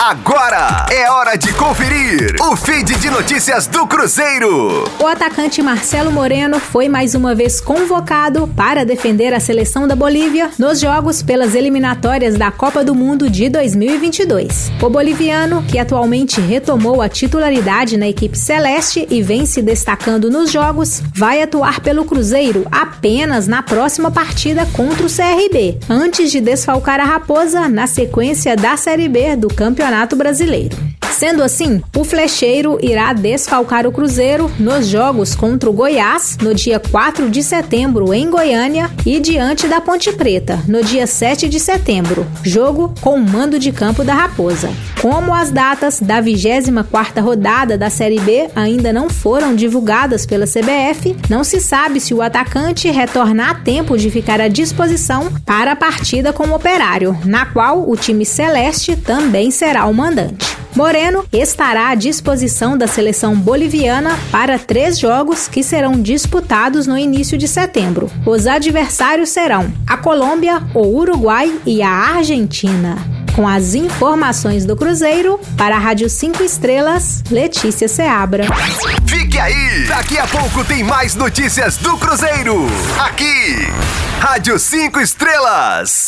Agora é hora de conferir o feed de notícias do Cruzeiro. O atacante Marcelo Moreno foi mais uma vez convocado para defender a seleção da Bolívia nos jogos pelas eliminatórias da Copa do Mundo de 2022. O boliviano, que atualmente retomou a titularidade na equipe celeste e vem se destacando nos jogos, vai atuar pelo Cruzeiro apenas na próxima partida contra o CRB, antes de desfalcar a Raposa na sequência da Série B do Campeonato Campeonato Brasileiro. Sendo assim, o Flecheiro irá desfalcar o Cruzeiro nos jogos contra o Goiás, no dia 4 de setembro, em Goiânia, e diante da Ponte Preta, no dia 7 de setembro, jogo com o mando de campo da Raposa. Como as datas da 24ª rodada da Série B ainda não foram divulgadas pela CBF, não se sabe se o atacante retornar a tempo de ficar à disposição para a partida com o Operário, na qual o time celeste também será o mandante. Moreno estará à disposição da seleção boliviana para três jogos que serão disputados no início de setembro. Os adversários serão a Colômbia, o Uruguai e a Argentina. Com as informações do Cruzeiro, para a Rádio 5 Estrelas, Letícia Seabra. Fique aí! Daqui a pouco tem mais notícias do Cruzeiro. Aqui, Rádio 5 Estrelas.